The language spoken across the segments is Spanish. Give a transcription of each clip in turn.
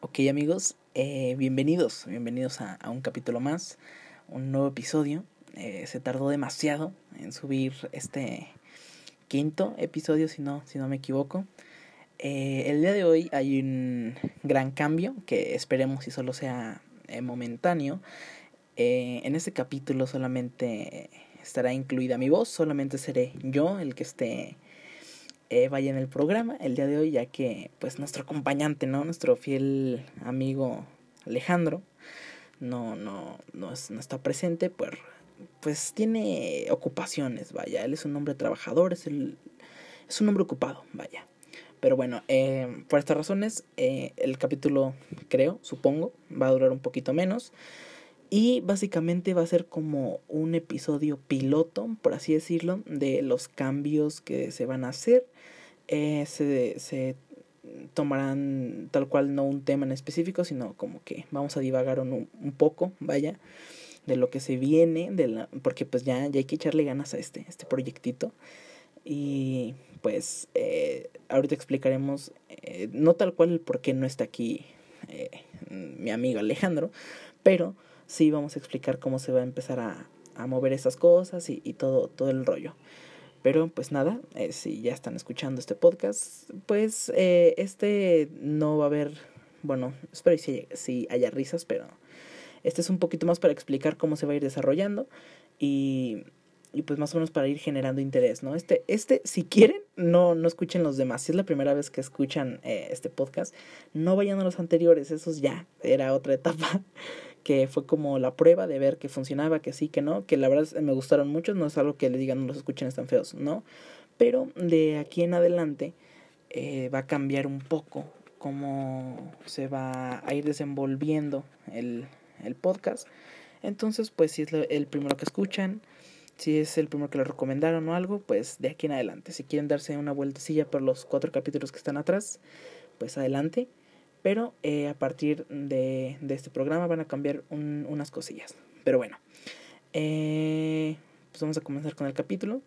Ok amigos, eh, bienvenidos, bienvenidos a, un capítulo más, un nuevo episodio. Eh, se tardó demasiado en subir este quinto episodio, si no, si no me equivoco. Eh, el día de hoy hay un gran cambio que esperemos si solo sea momentáneo. en este capítulo solamente estará incluida mi voz, solamente seré yo el que esté eh, vaya en el programa el día de hoy, ya que pues nuestro acompañante, ¿no? Nuestro fiel amigo Alejandro no, no, no, no está presente, pues, pues tiene ocupaciones, vaya, él es un hombre trabajador, es, es un hombre ocupado, vaya. Pero bueno, eh, por estas razones, eh, el capítulo, creo, supongo, va a durar un poquito menos. Y básicamente va a ser como un episodio piloto, por así decirlo, de los cambios que se van a hacer. Eh, se, se tomarán tal cual no un tema en específico, sino como que vamos a divagar un, un poco, vaya, de lo que se viene, de la, porque pues ya, ya hay que echarle ganas a este, este proyectito. Y pues eh, ahorita explicaremos, eh, no tal cual el por qué no está aquí mi amigo Alejandro, pero sí vamos a explicar cómo se va a empezar a, a mover esas cosas y, y, todo, todo el rollo. Pero pues nada, eh, si ya están escuchando este podcast, pues eh, este no va a haber, bueno, espero si, si haya risas, pero este es un poquito más para explicar cómo se va a ir desarrollando y, y pues más o menos para ir generando interés, ¿no? Este, este, si quieren, no, no escuchen los demás. Si es la primera vez que escuchan eh, este podcast, no vayan a los anteriores, esos ya, era otra etapa que fue como la prueba de ver que funcionaba, que sí, que no, que la verdad me gustaron mucho, no es algo que le digan no los escuchen están feos, no, pero de aquí en adelante eh, va a cambiar un poco cómo se va a ir desenvolviendo el, el podcast, entonces pues si es el primero que escuchan, si es el primero que lo recomendaron o algo, pues de aquí en adelante, si quieren darse una vueltecilla por los cuatro capítulos que están atrás, pues adelante. Pero eh, a partir de, de, este programa van a cambiar un, unas cosillas. Pero bueno, eh, pues vamos a comenzar con el capítulo.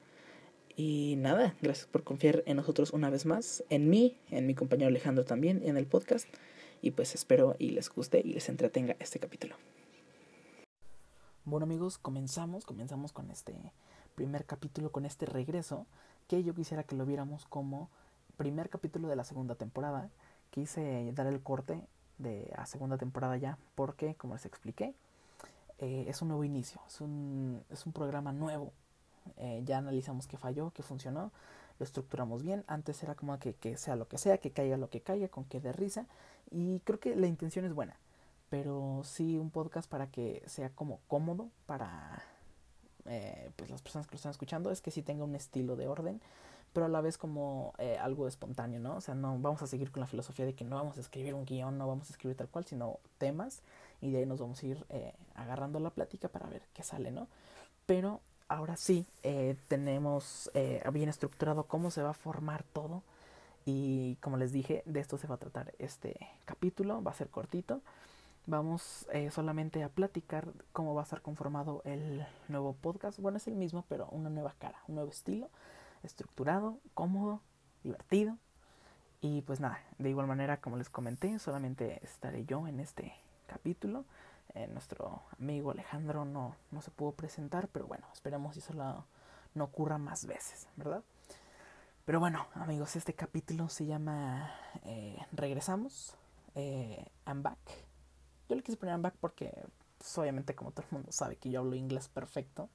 Y nada, gracias por confiar en nosotros una vez más, en mí, en mi compañero Alejandro también, en el podcast. Y pues espero y les guste y les entretenga este capítulo. Bueno amigos, comenzamos, comenzamos con este primer capítulo, con este regreso, que yo quisiera que lo viéramos como primer capítulo de la segunda temporada quise dar el corte de a segunda temporada ya porque, como les expliqué, eh, es un nuevo inicio, es un, es un programa nuevo. Eh, ya analizamos qué falló, qué funcionó, lo estructuramos bien. Antes era como que, que sea lo que sea, que caiga lo que caiga, con que dé risa. Y creo que la intención es buena, pero sí un podcast para que sea como cómodo para eh, pues las personas que lo están escuchando, es que sí tenga un estilo de orden pero a la vez como eh, algo espontáneo, ¿no? O sea, no vamos a seguir con la filosofía de que no vamos a escribir un guion, no vamos a escribir tal cual, sino temas y de ahí nos vamos a ir eh, agarrando la plática para ver qué sale, ¿no? Pero ahora sí, eh, tenemos bien estructurado cómo se va a formar todo y como les dije, de esto se va a tratar este capítulo, va a ser cortito. Vamos solamente a platicar cómo va a estar conformado el nuevo podcast. Bueno, es el mismo, pero una nueva cara, un nuevo estilo estructurado, cómodo, divertido. Y pues nada, de igual manera, como les comenté, solamente estaré yo en este capítulo. Eh, nuestro amigo Alejandro no, no se pudo presentar, pero bueno, esperemos eso no ocurra más veces, ¿verdad? Pero bueno, amigos, este capítulo se llama eh, Regresamos, eh, I'm Back. Yo le quise poner I'm Back porque, pues, obviamente, como todo el mundo sabe que yo hablo inglés perfecto,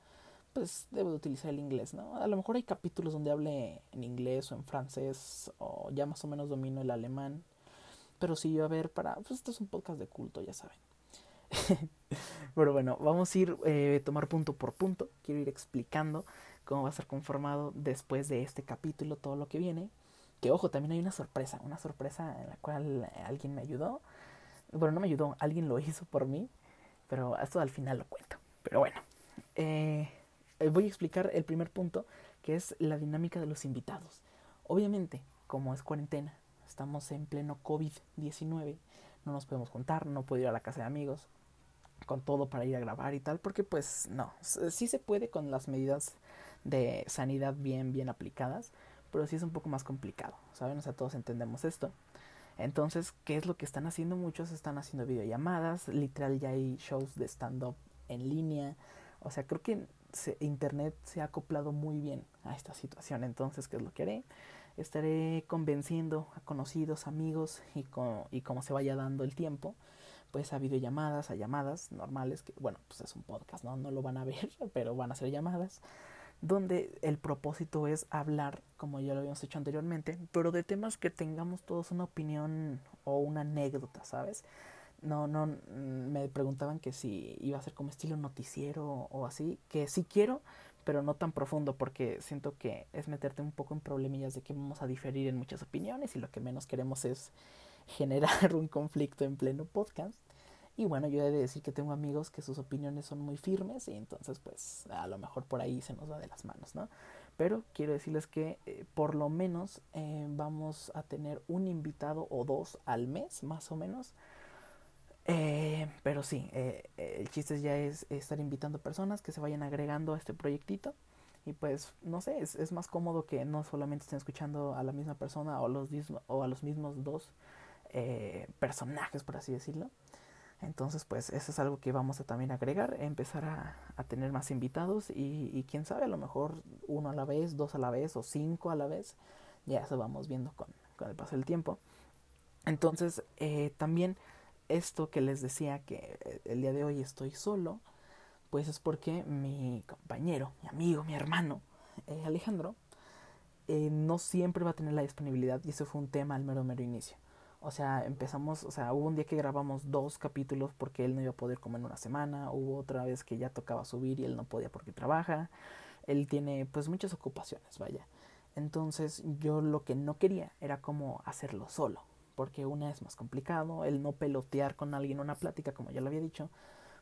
pues debo de utilizar el inglés, ¿no? A lo mejor hay capítulos donde hable en inglés o en francés o ya más o menos domino el alemán. Pero sí, yo a ver, para... Pues esto es un podcast de culto, ya saben. pero bueno, vamos a ir eh, tomar punto por punto. Quiero ir explicando cómo va a ser conformado después de este capítulo todo lo que viene. Que ojo, también hay una sorpresa, una sorpresa en la cual alguien me ayudó. Bueno, no me ayudó, alguien lo hizo por mí. Pero esto al final lo cuento. Pero bueno, eh, voy a explicar el primer punto, que es la dinámica de los invitados. Obviamente, como es cuarentena, estamos en pleno COVID-19, no nos podemos juntar, no puedo ir a la casa de amigos, con todo para ir a grabar y tal, porque pues no, sí se puede con las medidas de sanidad bien, bien aplicadas, pero sí es un poco más complicado, ¿saben? O sea, todos entendemos esto. Entonces, ¿qué es lo que están haciendo muchos? Están haciendo videollamadas, literal ya hay shows de stand-up en línea. O sea, creo que Internet se ha acoplado muy bien a esta situación. Entonces, ¿qué es lo que haré? Estaré convenciendo a conocidos, amigos y, con, y como se vaya dando el tiempo, pues a videollamadas, a llamadas normales, que bueno, pues es un podcast, ¿no? No lo van a ver, pero van a ser llamadas, donde el propósito es hablar, como ya lo habíamos hecho anteriormente, pero de temas que tengamos todos una opinión o una anécdota, ¿sabes? No, no, mm, me preguntaban que si iba a ser como estilo noticiero o así, que sí quiero, pero no tan profundo porque siento que es meterte un poco en problemillas de que vamos a diferir en muchas opiniones y lo que menos queremos es generar un conflicto en pleno podcast. Y bueno, yo he de decir que tengo amigos que sus opiniones son muy firmes y entonces pues a lo mejor por ahí se nos va de las manos, ¿no? Pero quiero decirles que eh, por lo menos eh, vamos a tener un invitado o dos al mes, más o menos. Eh, pero sí, el chiste ya es estar invitando personas que se vayan agregando a este proyectito. Y pues, no sé, es, es más cómodo que no solamente estén escuchando a la misma persona o, los, o a los mismos dos personajes, por así decirlo entonces, pues eso es algo que vamos a también agregar, empezar a, a tener más invitados y, y, quién sabe, a lo mejor uno a la vez, dos a la vez o cinco a la vez. Ya eso vamos viendo con, con el paso del tiempo. Entonces, eh, también esto que les decía que eh, el día de hoy estoy solo, pues es porque mi compañero, mi amigo, mi hermano, eh, Alejandro, eh, no siempre va a tener la disponibilidad y eso fue un tema al mero mero inicio. O sea, empezamos, o sea, hubo un día que grabamos dos capítulos porque él no iba a poder comer en una semana, hubo otra vez que ya tocaba subir y él no podía porque trabaja. Él tiene pues muchas ocupaciones, vaya. Entonces yo lo que no quería era como hacerlo solo, porque una es más complicado, el no pelotear con alguien una plática, como ya lo había dicho,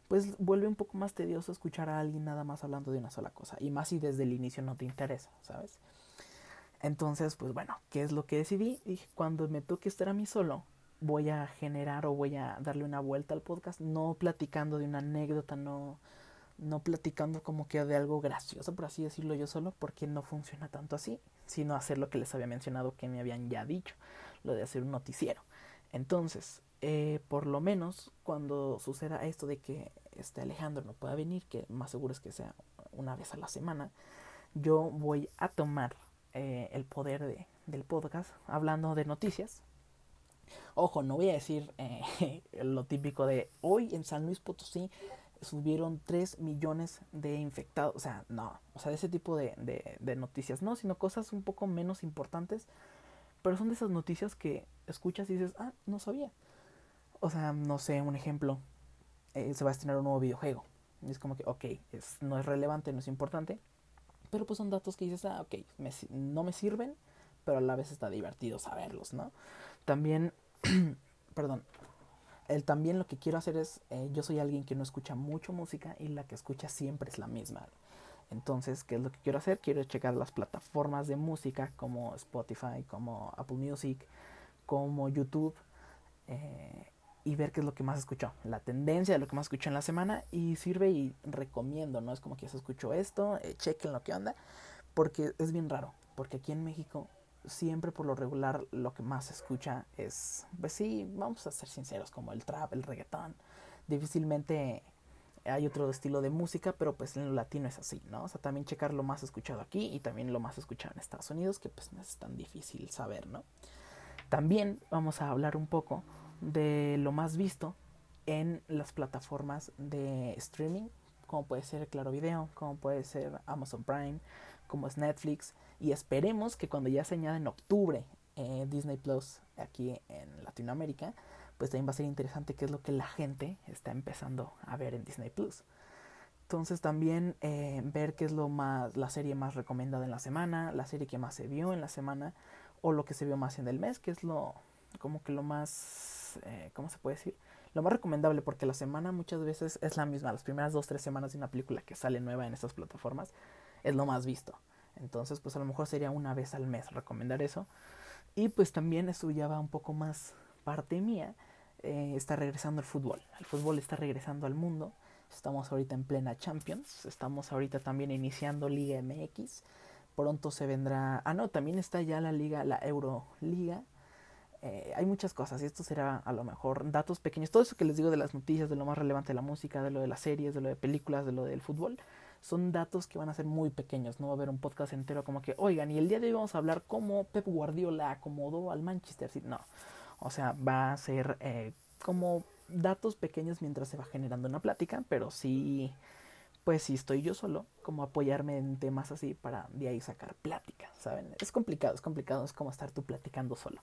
pues vuelve un poco más tedioso escuchar a alguien nada más hablando de una sola cosa, y más si desde el inicio no te interesa, ¿sabes? Entonces, pues bueno, ¿qué es lo que decidí? Dije, cuando me toque estar a mí solo, voy a generar o voy a darle una vuelta al podcast, no platicando de una anécdota, no, no platicando como que de algo gracioso, por así decirlo yo solo, porque no funciona tanto así, sino hacer lo que les había mencionado que me habían ya dicho, lo de hacer un noticiero. Entonces, eh, por lo menos cuando suceda esto de que este Alejandro no pueda venir, que más seguro es que sea una vez a la semana, yo voy a tomar eh, el poder de, del podcast hablando de noticias. Ojo, no voy a decir eh, lo típico de hoy en San Luis Potosí subieron 3 millones de infectados. O sea, no, o sea, de ese tipo de, de, noticias, no, sino cosas un poco menos importantes. Pero son de esas noticias que escuchas y dices, ah, no sabía. O sea, no sé, un ejemplo, eh, se va a estrenar un nuevo videojuego. Es como que, ok, es, no es relevante, no es importante, pero pues son datos que dices, ah, ok, no me sirven, pero a la vez está divertido saberlos, ¿no? También, perdón, el, también lo que quiero hacer es, eh, yo soy alguien que no escucha mucho música y la que escucha siempre es la misma. Entonces, ¿qué es lo que quiero hacer? Quiero checar las plataformas de música como Spotify, como Apple Music, como YouTube. Eh, y ver qué es lo que más escuchó, la tendencia de lo que más escuchó en la semana y sirve y recomiendo, ¿no? Es como que se escuchó esto, eh, chequen lo que onda, porque es bien raro, porque aquí en México siempre por lo regular lo que más se escucha es, pues sí, vamos a ser sinceros, como el trap, el reggaetón, difícilmente hay otro estilo de música, pero pues en lo latino es así, ¿no? O sea, también checar lo más escuchado aquí y también lo más escuchado en Estados Unidos, que pues no es tan difícil saber, ¿no? También vamos a hablar un poco de lo más visto en las plataformas de streaming, como puede ser Claro Video, como puede ser Amazon Prime, como es Netflix, y esperemos que cuando ya se añada en octubre eh, Disney Plus aquí en Latinoamérica, pues también va a ser interesante qué es lo que la gente está empezando a ver en Disney Plus. Entonces también eh, ver qué es lo más, la serie más recomendada en la semana, la serie que más se vio en la semana, o lo que se vio más en el mes, que es lo como que lo más eh, ¿cómo se puede decir? Lo más recomendable porque la semana muchas veces es la misma. Las primeras dos, tres semanas de una película que sale nueva en estas plataformas es lo más visto. Entonces, pues a lo mejor sería una vez al mes recomendar eso. Y pues también eso ya va un poco más parte mía. Eh, está regresando el fútbol. El fútbol está regresando al mundo. Estamos ahorita en plena Champions. Estamos ahorita también iniciando Liga MX. Pronto se vendrá. Ah, no, también está ya la Liga, la Euroliga Eh, hay muchas cosas y esto será a lo mejor datos pequeños. Todo eso que les digo de las noticias, de lo más relevante de la música, de lo de las series, de lo de películas, de lo del fútbol, son datos que van a ser muy pequeños. No va a haber un podcast entero como que, oigan, y el día de hoy vamos a hablar cómo Pep Guardiola acomodó al Manchester City. No, o sea, va a ser eh, como datos pequeños mientras se va generando una plática, pero sí pues si estoy yo solo, como apoyarme en temas así para de ahí sacar plática, ¿saben? Es complicado, es complicado, es como estar tú platicando solo.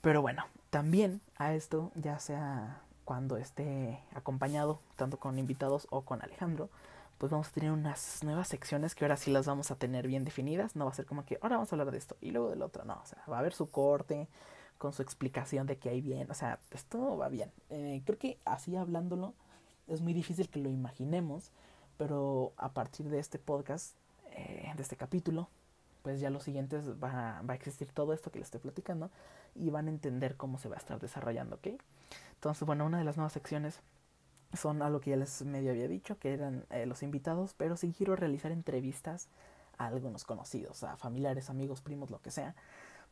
Pero bueno, también a esto, ya sea cuando esté acompañado, tanto con invitados o con Alejandro, pues vamos a tener unas nuevas secciones que ahora sí las vamos a tener bien definidas. No va a ser como que ahora vamos a hablar de esto y luego del otro, no. O sea, va a haber su corte con su explicación de que hay bien. O sea, esto va bien. Eh, creo que así hablándolo es muy difícil que lo imaginemos pero a partir de este podcast, eh, de este capítulo, pues ya los siguientes va, va, a existir todo esto que les estoy platicando y van a entender cómo se va a estar desarrollando, ¿ok? Entonces, bueno, una de las nuevas secciones son algo que ya les medio había dicho, que eran eh, los invitados, pero sí quiero realizar entrevistas a algunos conocidos, a familiares, amigos, primos, lo que sea,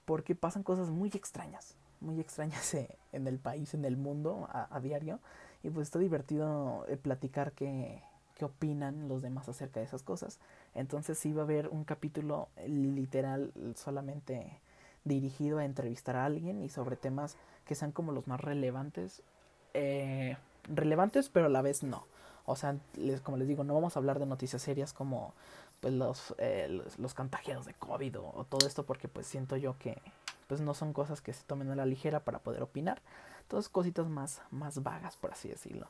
porque pasan cosas muy extrañas, muy extrañas eh, en el país, en el mundo, a, diario, y pues está divertido platicar que qué opinan los demás acerca de esas cosas. Entonces sí va a haber un capítulo literal solamente dirigido a entrevistar a alguien y sobre temas que sean como los más relevantes. Eh, relevantes pero a la vez no. O sea, les, como les digo, no vamos a hablar de noticias serias como pues los, eh, los, los, contagiados de COVID o, todo esto porque pues siento yo que pues no son cosas que se tomen a la ligera para poder opinar. Todas cositas más, más vagas, por así decirlo.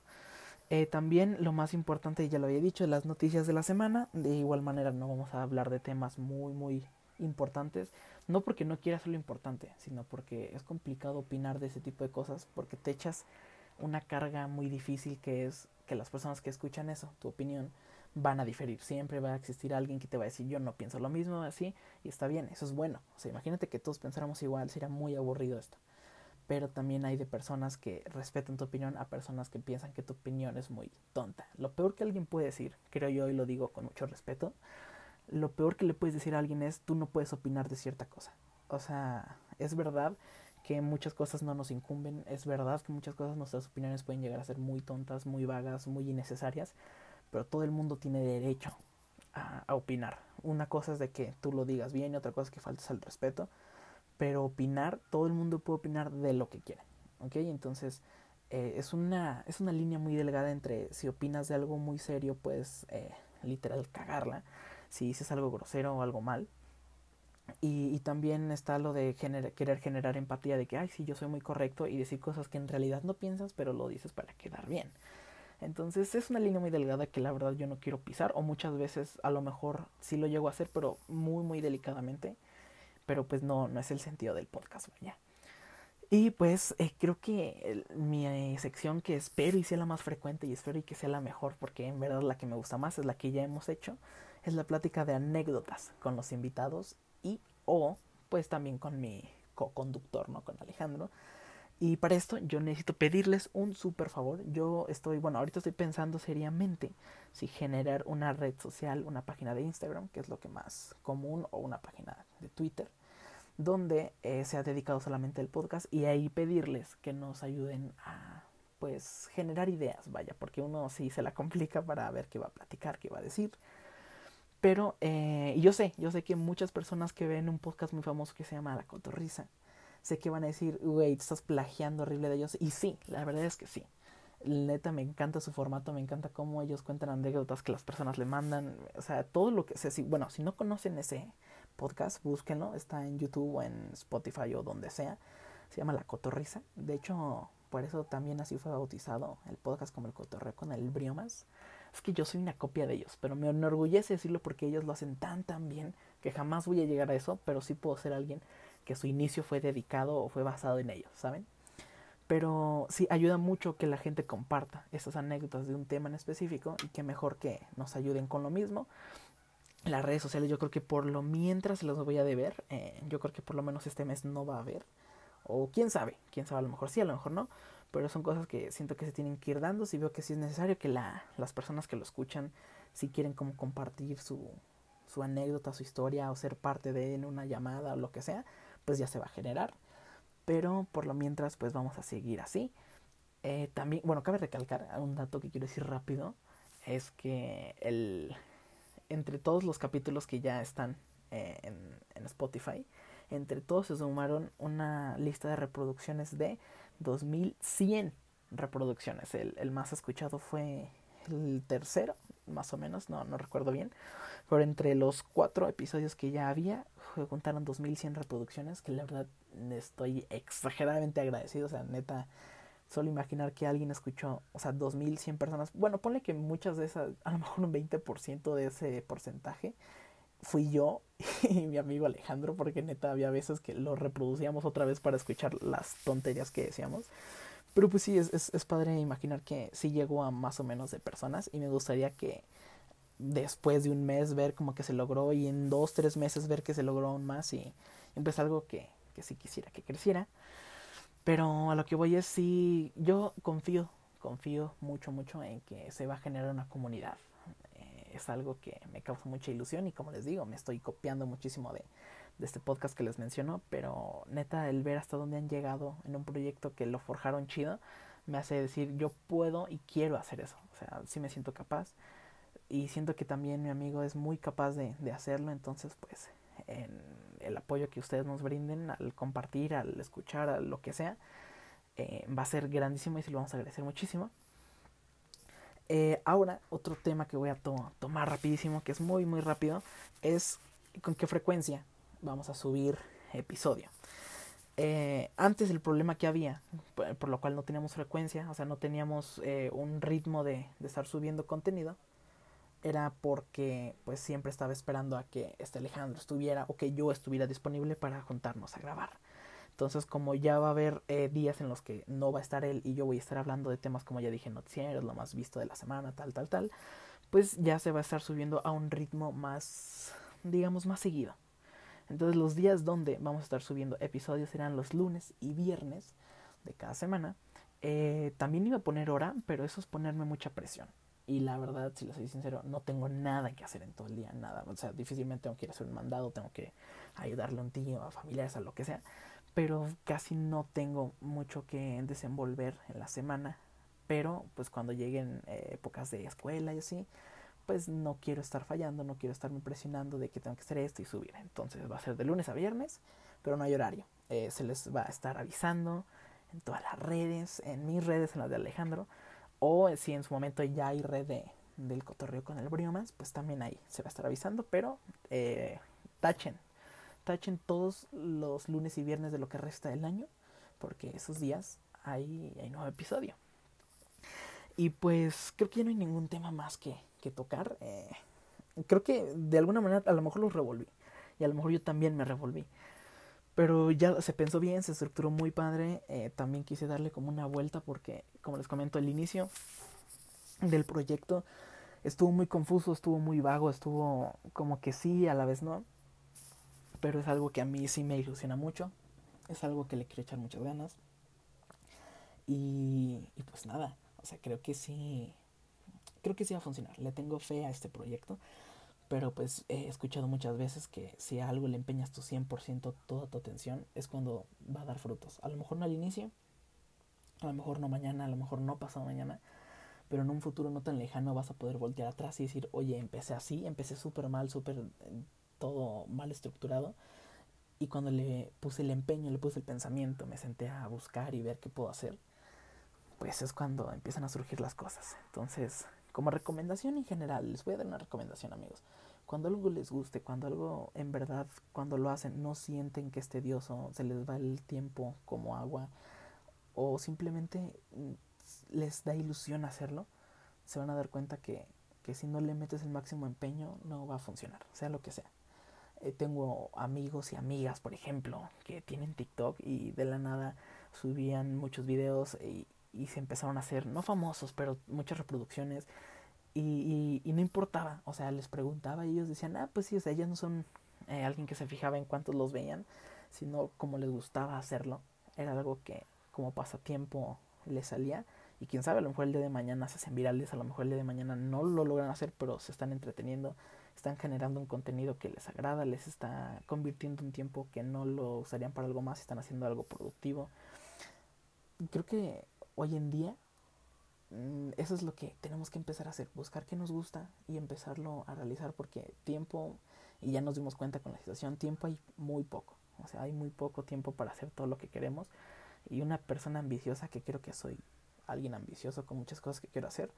Eh, también lo más importante, ya lo había dicho, las noticias de la semana. De igual manera no vamos a hablar de temas muy, muy importantes. No porque no quiera lo importante, sino porque es complicado opinar de ese tipo de cosas porque te echas una carga muy difícil que es que las personas que escuchan eso, tu opinión, van a diferir. Siempre va a existir alguien que te va a decir yo no pienso lo mismo, así, y está bien, eso es bueno. O sea, imagínate que todos pensáramos igual, sería muy aburrido esto pero también hay de personas que respetan tu opinión a personas que piensan que tu opinión es muy tonta. Lo peor que alguien puede decir, creo yo y lo digo con mucho respeto, lo peor que le puedes decir a alguien es tú no puedes opinar de cierta cosa. O sea, es verdad que muchas cosas no nos incumben, es verdad que muchas cosas nuestras opiniones pueden llegar a ser muy tontas, muy vagas, muy innecesarias, pero todo el mundo tiene derecho a, a opinar. Una cosa es de que tú lo digas bien y otra cosa es que faltes al respeto pero opinar, todo el mundo puede opinar de lo que quiere, ¿ok? Entonces, eh, es, una, es una línea muy delgada entre si opinas de algo muy serio, puedes eh, literal cagarla, si dices algo grosero o algo mal. Y, y también está lo de querer generar empatía, de que, ay, sí, yo soy muy correcto, y decir cosas que en realidad no piensas, pero lo dices para quedar bien. Entonces es una línea muy delgada que la verdad yo no quiero pisar, o muchas veces a lo mejor sí lo llego a hacer, pero muy, muy delicadamente pero pues no, no es el sentido del podcast, vaya. Y pues eh, creo que mi eh, sección que espero y sea la más frecuente y espero y que sea la mejor, porque en verdad la que me gusta más es la que ya hemos hecho, es la plática de anécdotas con los invitados y o pues también con mi co-conductor, ¿no? Con Alejandro. Y para esto yo necesito pedirles un súper favor. Yo estoy, bueno, ahorita estoy pensando seriamente si generar una red social, una página de Instagram, que es lo que más común, o una página de Twitter, donde eh, se ha dedicado solamente el podcast y ahí pedirles que nos ayuden a pues generar ideas, vaya, porque uno sí se la complica para ver qué va a platicar, qué va a decir. Pero eh, yo sé, yo sé que muchas personas que ven un podcast muy famoso que se llama La Cotorrisa, sé que van a decir, güey, estás plagiando horrible de ellos. Y sí, la verdad es que sí. Neta, me encanta su formato, me encanta cómo ellos cuentan anécdotas que las personas le mandan. O sea, todo lo que... sé bueno, si no conocen ese podcast, búsquenlo. Está en YouTube o en Spotify o donde sea. Se llama La Cotorrisa. De hecho, por eso también así fue bautizado el podcast como El Cotorreo con el Briomas. Es que yo soy una copia de ellos, pero me enorgullece decirlo porque ellos lo hacen tan tan bien que jamás voy a llegar a eso, pero sí puedo ser alguien que su inicio fue dedicado o fue basado en ellos, ¿saben? Pero sí ayuda mucho que la gente comparta esas anécdotas de un tema en específico y que mejor que nos ayuden con lo mismo. Las redes sociales yo creo que por lo mientras los voy a deber, eh, yo creo que por lo menos este mes no va a haber. O quién sabe, quién sabe, a lo mejor sí, a lo mejor no. Pero son cosas que siento que se tienen que ir dando. Si veo que sí es necesario que la, las personas que lo escuchan, si quieren como compartir su, su anécdota, su historia o ser parte de una llamada o lo que sea, pues ya se va a generar. Pero por lo mientras, pues vamos a seguir así. Eh, también, bueno, cabe recalcar un dato que quiero decir rápido. Es que el, entre todos los capítulos que ya están eh, en, Spotify, entre todos se sumaron una lista de reproducciones de 2100 reproducciones. El, el, más escuchado fue el tercero, más o menos, no, no recuerdo bien. Pero entre los cuatro episodios que ya había, juntaron 2100 reproducciones, que la verdad estoy exageradamente agradecido. O sea, neta, solo imaginar que alguien escuchó, o sea, 2100 personas. Bueno, ponle que muchas de esas, a lo mejor un 20% de ese porcentaje fui yo y mi amigo Alejandro, porque neta había veces que lo reproducíamos otra vez para escuchar las tonterías que decíamos. Pero pues sí, es, es, es padre imaginar que sí llegó a más o menos de personas y me gustaría que después de un mes ver como que se logró y en dos, tres meses ver que se logró aún más y, y pues algo que, que sí quisiera que creciera. Pero a lo que voy es sí, yo confío, confío mucho, mucho en que se va a generar una comunidad. Es algo que me causa mucha ilusión y como les digo, me estoy copiando muchísimo de, de este podcast que les menciono, pero neta el ver hasta dónde han llegado en un proyecto que lo forjaron chido, me hace decir yo puedo y quiero hacer eso, o sea, sí me siento capaz y siento que también mi amigo es muy capaz de, de hacerlo, entonces pues en el apoyo que ustedes nos brinden al compartir, al escuchar, a lo que sea, eh, va a ser grandísimo y se lo vamos a agradecer muchísimo. Eh, ahora, otro tema que voy a to tomar rapidísimo, que es muy, muy rápido, es con qué frecuencia vamos a subir episodio. Eh, antes el problema que había, por, lo cual no teníamos frecuencia, o sea, no teníamos un ritmo de, de, estar subiendo contenido, era porque pues siempre estaba esperando a que este Alejandro estuviera o que yo estuviera disponible para juntarnos a grabar. Entonces, como ya va a haber eh, días en los que no va a estar él y yo voy a estar hablando de temas como ya dije, noticieros, lo más visto de la semana, tal, tal, tal, pues ya se va a estar subiendo a un ritmo más, digamos, más seguido. Entonces, los días donde vamos a estar subiendo episodios serán los lunes y viernes de cada semana. Eh, también iba a poner hora, pero eso es ponerme mucha presión. Y la verdad, si lo soy sincero, no tengo nada que hacer en todo el día, nada. O sea, difícilmente tengo que ir a hacer un mandado, tengo que ayudarle a un tío, a familiares, a lo que sea pero casi no tengo mucho que desenvolver en la semana. Pero pues cuando lleguen eh, épocas de escuela y así, pues no quiero estar fallando, no quiero estarme presionando de que tengo que hacer esto y subir. Entonces va a ser de lunes a viernes, pero no hay horario. Eh, se les va a estar avisando en todas las redes, en mis redes, en las de Alejandro, o si en su momento ya hay red de, del cotorreo con el Briomas, pues también ahí se va a estar avisando, pero eh, tachen, tachen todos los lunes y viernes de lo que resta del año, porque esos días hay, hay nuevo episodio. Y pues creo que ya no hay ningún tema más que, que tocar. Eh, creo que de alguna manera a lo mejor los revolví. Y a lo mejor yo también me revolví. Pero ya se pensó bien, se estructuró muy padre. Eh, también quise darle como una vuelta porque, como les comento, el inicio del proyecto estuvo muy confuso, estuvo muy vago, estuvo como que sí, a la vez no pero es algo que a mí sí me ilusiona mucho, es algo que le quiero echar muchas ganas. Y, y pues nada, o sea, creo que sí, creo que sí va a funcionar, le tengo fe a este proyecto, pero pues he escuchado muchas veces que si a algo le empeñas tu 100%, toda tu atención, es cuando va a dar frutos. A lo mejor no al inicio, a lo mejor no mañana, a lo mejor no pasado mañana, pero en un futuro no tan lejano vas a poder voltear atrás y decir, oye, empecé así, empecé súper mal, súper todo mal estructurado. Y cuando le puse el empeño, le puse el pensamiento, me senté a buscar y ver qué puedo hacer, pues es cuando empiezan a surgir las cosas. Entonces, como recomendación en general, les voy a dar una recomendación amigos. Cuando algo les guste, cuando algo en verdad, cuando lo hacen, no sienten que es tedioso, se les va el tiempo como agua, o simplemente mm, les da ilusión hacerlo, se van a dar cuenta que, que si no le metes el máximo empeño, no va a funcionar, sea lo que sea. Eh, tengo amigos y amigas, por ejemplo, que tienen TikTok y de la nada subían muchos videos y, y se empezaron a hacer, no famosos, pero muchas reproducciones. Y, no importaba, o sea, les preguntaba y ellos decían, ah, pues sí, o sea, ellos no son eh, alguien que se fijaba en cuántos los veían, sino como les gustaba hacerlo. Era algo que como pasatiempo les salía. Y quién sabe, a lo mejor el día de mañana se hacen virales, a lo mejor el día de mañana no lo logran hacer, pero se están entreteniendo están generando un contenido que les agrada, les está convirtiendo un tiempo que no lo usarían para algo más, están haciendo algo productivo. Creo que hoy en día mm, eso es lo que tenemos que empezar a hacer, buscar qué nos gusta y empezarlo a realizar porque tiempo, y ya nos dimos cuenta con la situación, tiempo hay muy poco, o sea, hay muy poco tiempo para hacer todo lo que queremos y una persona ambiciosa que creo que soy alguien ambicioso con muchas cosas que quiero hacer,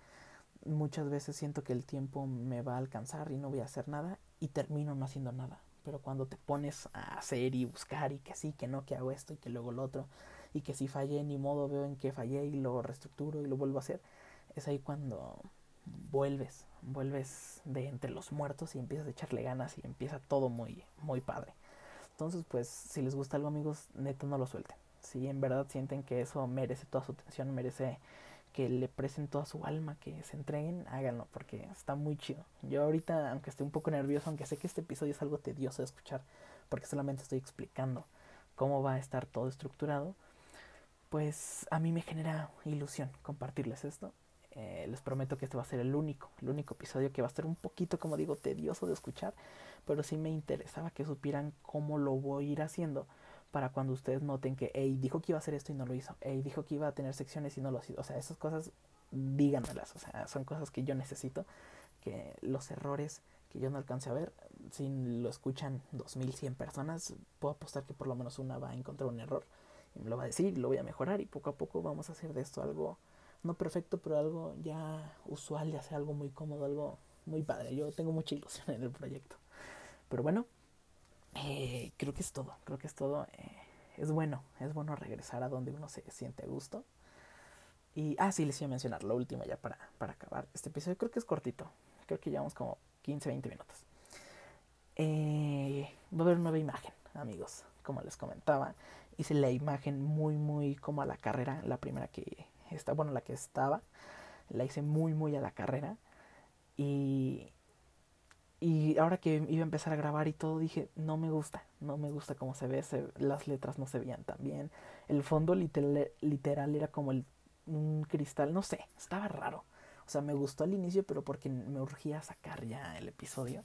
muchas veces siento que el tiempo me va a alcanzar y no voy a hacer nada y termino no haciendo nada. Pero cuando te pones a hacer y buscar y que sí, que no, que hago esto y que luego lo otro y que si fallé ni modo veo en qué fallé y lo reestructuro y lo vuelvo a hacer, es ahí cuando vuelves, vuelves de entre los muertos y empiezas a echarle ganas y empieza todo muy, muy padre. Entonces, pues, si les gusta algo, amigos, neto no lo suelten. Si en verdad sienten que eso merece toda su atención, merece que le presten toda su alma, que se entreguen, háganlo, porque está muy chido. Yo ahorita, aunque esté un poco nervioso, aunque sé que este episodio es algo tedioso de escuchar, porque solamente estoy explicando cómo va a estar todo estructurado, pues a mí me genera ilusión compartirles esto. Eh, les prometo que este va a ser el único, el único episodio que va a ser un poquito, como digo, tedioso de escuchar, pero sí me interesaba que supieran cómo lo voy a ir haciendo para cuando ustedes noten que, hey, dijo que iba a hacer esto y no lo hizo, hey, dijo que iba a tener secciones y no lo hizo. O sea, esas cosas, díganmelas, o sea, son cosas que yo necesito, que los errores que yo no alcance a ver, si lo escuchan 2100 personas, puedo apostar que por lo menos una va a encontrar un error lo va a decir, lo voy a mejorar y poco a poco vamos a hacer de esto algo, no perfecto, pero algo ya usual, ya sea algo muy cómodo, algo muy padre. Yo tengo mucha ilusión en el proyecto. Pero bueno, eh, creo que es todo, creo que es todo. Eh, es bueno, es bueno regresar a donde uno se siente a gusto. Y, ah, sí, les iba a mencionar lo último ya para, para acabar. Este episodio creo que es cortito, creo que llevamos como 15, 20 minutos. Eh, va a haber nueva imagen, amigos, como les comentaba. Hice la imagen muy, muy como a la carrera, la primera que está, bueno, la que estaba, la hice muy, muy a la carrera. Y y ahora que iba a empezar a grabar y todo, dije, no me gusta, no me gusta cómo se ve, las letras no se veían tan bien. El fondo literal, literal era como el, un cristal, no sé, estaba raro. O sea, me gustó al inicio, pero porque me urgía sacar ya el episodio.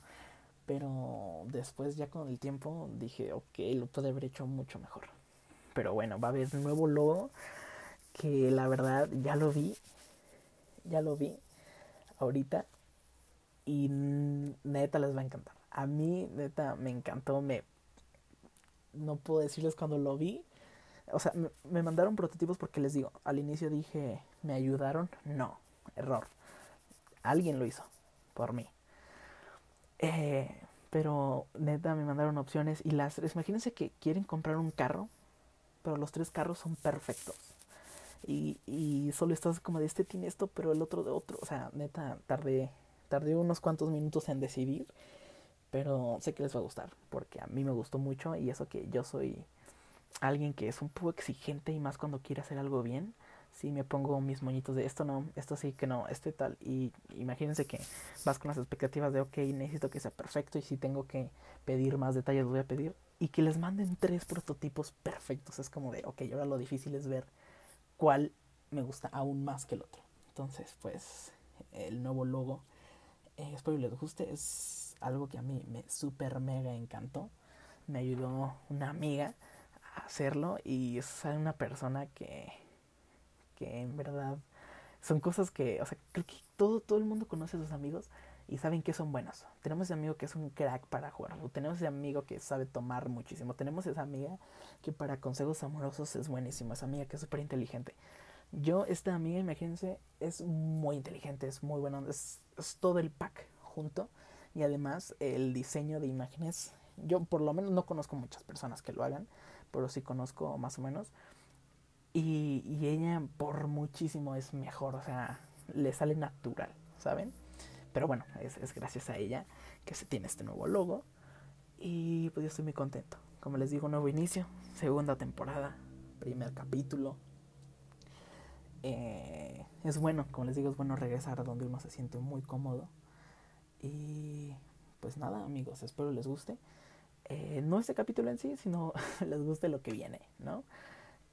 Pero después, ya con el tiempo, dije, ok, lo puede haber hecho mucho mejor. Pero bueno, va a haber nuevo logo que la verdad ya lo vi. Ya lo vi ahorita y neta les va a encantar. A mí, neta, me encantó, me... No puedo decirles cuando lo vi. O sea, me, mandaron prototipos porque les digo, al inicio dije, ¿me ayudaron? No, error. Alguien lo hizo por mí. Eh, pero neta me mandaron opciones y las imagínense que quieren comprar un carro, pero los tres carros son perfectos. Y, y solo estás como de este tiene esto, pero el otro de otro. O sea, neta, tardé Tardé unos cuantos minutos en decidir, pero sé que les va a gustar, porque a mí me gustó mucho y eso que yo soy alguien que es un poco exigente y más cuando quiere hacer algo bien. Si me pongo mis moñitos de esto no, esto sí que no, este tal. Y imagínense que vas con las expectativas de, ok, necesito que sea perfecto y si tengo que pedir más detalles, voy a pedir. Y que les manden tres prototipos perfectos. Es como de, ok, ahora lo difícil es ver cuál me gusta aún más que el otro. Entonces, pues, el nuevo logo eh, espero que les guste. Es algo que a mí me super mega encantó. Me ayudó una amiga a hacerlo y es una persona que, que en verdad son cosas que, o sea, creo que todo, todo el mundo conoce a sus amigos y saben que son buenos. Tenemos ese amigo que es un crack para jugar, tenemos ese amigo que sabe tomar muchísimo, tenemos esa amiga que para consejos amorosos es buenísima, esa amiga que es súper inteligente. Yo, esta amiga, imagínense, es muy inteligente, es muy buena, es, es todo el pack junto. Y además el diseño de imágenes, yo por lo menos no conozco muchas personas que lo hagan, pero sí conozco más o menos. Y, y ella por muchísimo es mejor, o sea, le sale natural, ¿saben? Pero bueno, es, es gracias a ella que se tiene este nuevo logo. Y pues yo estoy muy contento. Como les digo, nuevo inicio, segunda temporada, primer capítulo, eh, es bueno, como les digo, es bueno regresar a donde uno se siente muy cómodo. Y pues nada, amigos, espero les guste. Eh, no este capítulo en sí, sino les guste lo que viene, ¿no?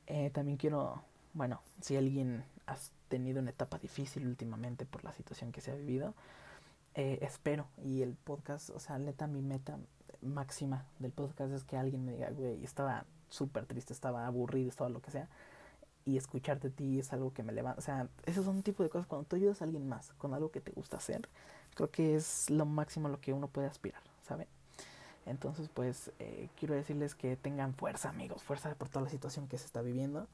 Eh, también quiero, bueno, si alguien ha tenido una etapa difícil últimamente por la situación que se ha vivido, eh, espero y el podcast, o sea, neta, mi meta máxima del podcast es que alguien me diga, güey, estaba súper triste, estaba aburrido, estaba lo que sea, y escucharte a ti es algo que me levanta. O sea, esos son tipo de cosas cuando tú ayudas a alguien más con algo que te gusta hacer, creo que es lo máximo a lo que uno puede aspirar, ¿saben? Entonces, pues, eh, quiero decirles que tengan fuerza, amigos, fuerza por toda la situación que se está viviendo.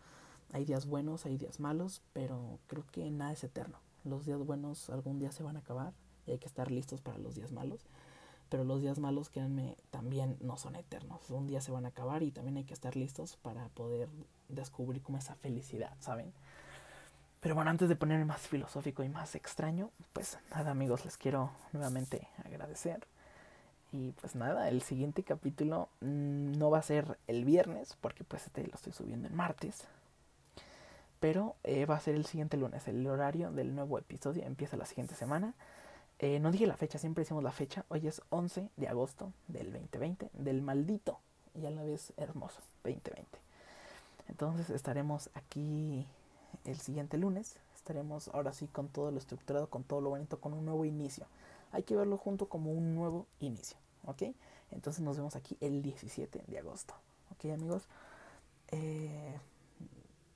Hay días buenos, hay días malos, pero creo que nada es eterno. Los días buenos algún día se van a acabar y hay que estar listos para los días malos. Pero los días malos, créanme, también no son eternos. Un día se van a acabar y también hay que estar listos para poder descubrir como esa felicidad, ¿saben? Pero bueno, antes de ponerme más filosófico y más extraño, pues nada amigos, les quiero nuevamente agradecer. Y pues nada, el siguiente capítulo mm, no va a ser el viernes, porque pues este lo estoy subiendo en martes. Pero eh, va a ser el siguiente lunes. El horario del nuevo episodio empieza la siguiente semana. Eh, no dije la fecha, siempre decimos la fecha. Hoy es 11 de agosto del 2020, del maldito y a la vez hermoso 2020. Entonces estaremos aquí el siguiente lunes. Estaremos ahora sí con todo lo estructurado, con todo lo bonito, con un nuevo inicio. Hay que verlo junto como un nuevo inicio. ¿Ok? Entonces nos vemos aquí el 17 de agosto. ¿Ok amigos? Eh,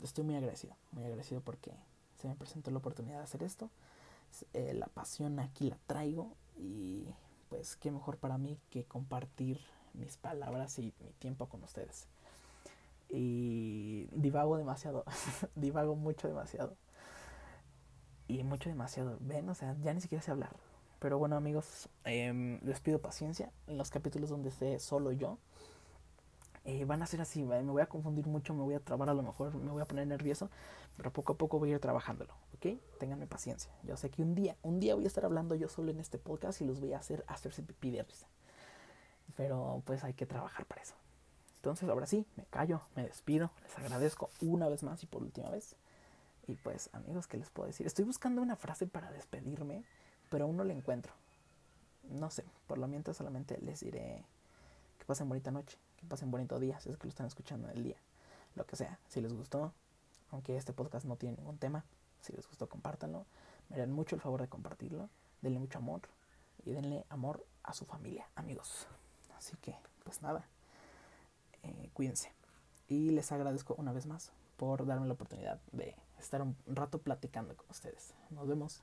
estoy muy agradecido, muy agradecido porque se me presentó la oportunidad de hacer esto. Eh, la pasión aquí la traigo y pues qué mejor para mí que compartir mis palabras y mi tiempo con ustedes. Y divago demasiado, divago mucho demasiado. Y mucho demasiado, ven, o sea, ya ni siquiera sé hablar. Pero bueno amigos, eh, les pido paciencia. En los capítulos donde esté solo yo, eh, van a ser así, me voy a confundir mucho, me voy a trabar a lo mejor, me voy a poner nervioso, pero poco a poco voy a ir trabajándolo, ¿ok? Ténganme paciencia. Yo sé que un día, un día voy a estar hablando yo solo en este podcast y los voy a hacer hacerse pipí de risa. Pero pues hay que trabajar para eso. Entonces ahora sí, me callo, me despido, les agradezco una vez más y por última vez. Y pues amigos, ¿qué les puedo decir? Estoy buscando una frase para despedirme, pero aún no la encuentro. No sé, por lo mientras solamente les diré que pasen bonita noche pasen bonito día, si es que lo están escuchando en el día, lo que sea. Si les gustó, aunque este podcast no tiene ningún tema, si les gustó, compártanlo. Me harán mucho el favor de compartirlo. Denle mucho amor y denle amor a su familia, amigos. Así que, pues nada, eh, cuídense. Y les agradezco una vez más por darme la oportunidad de estar un rato platicando con ustedes. Nos vemos.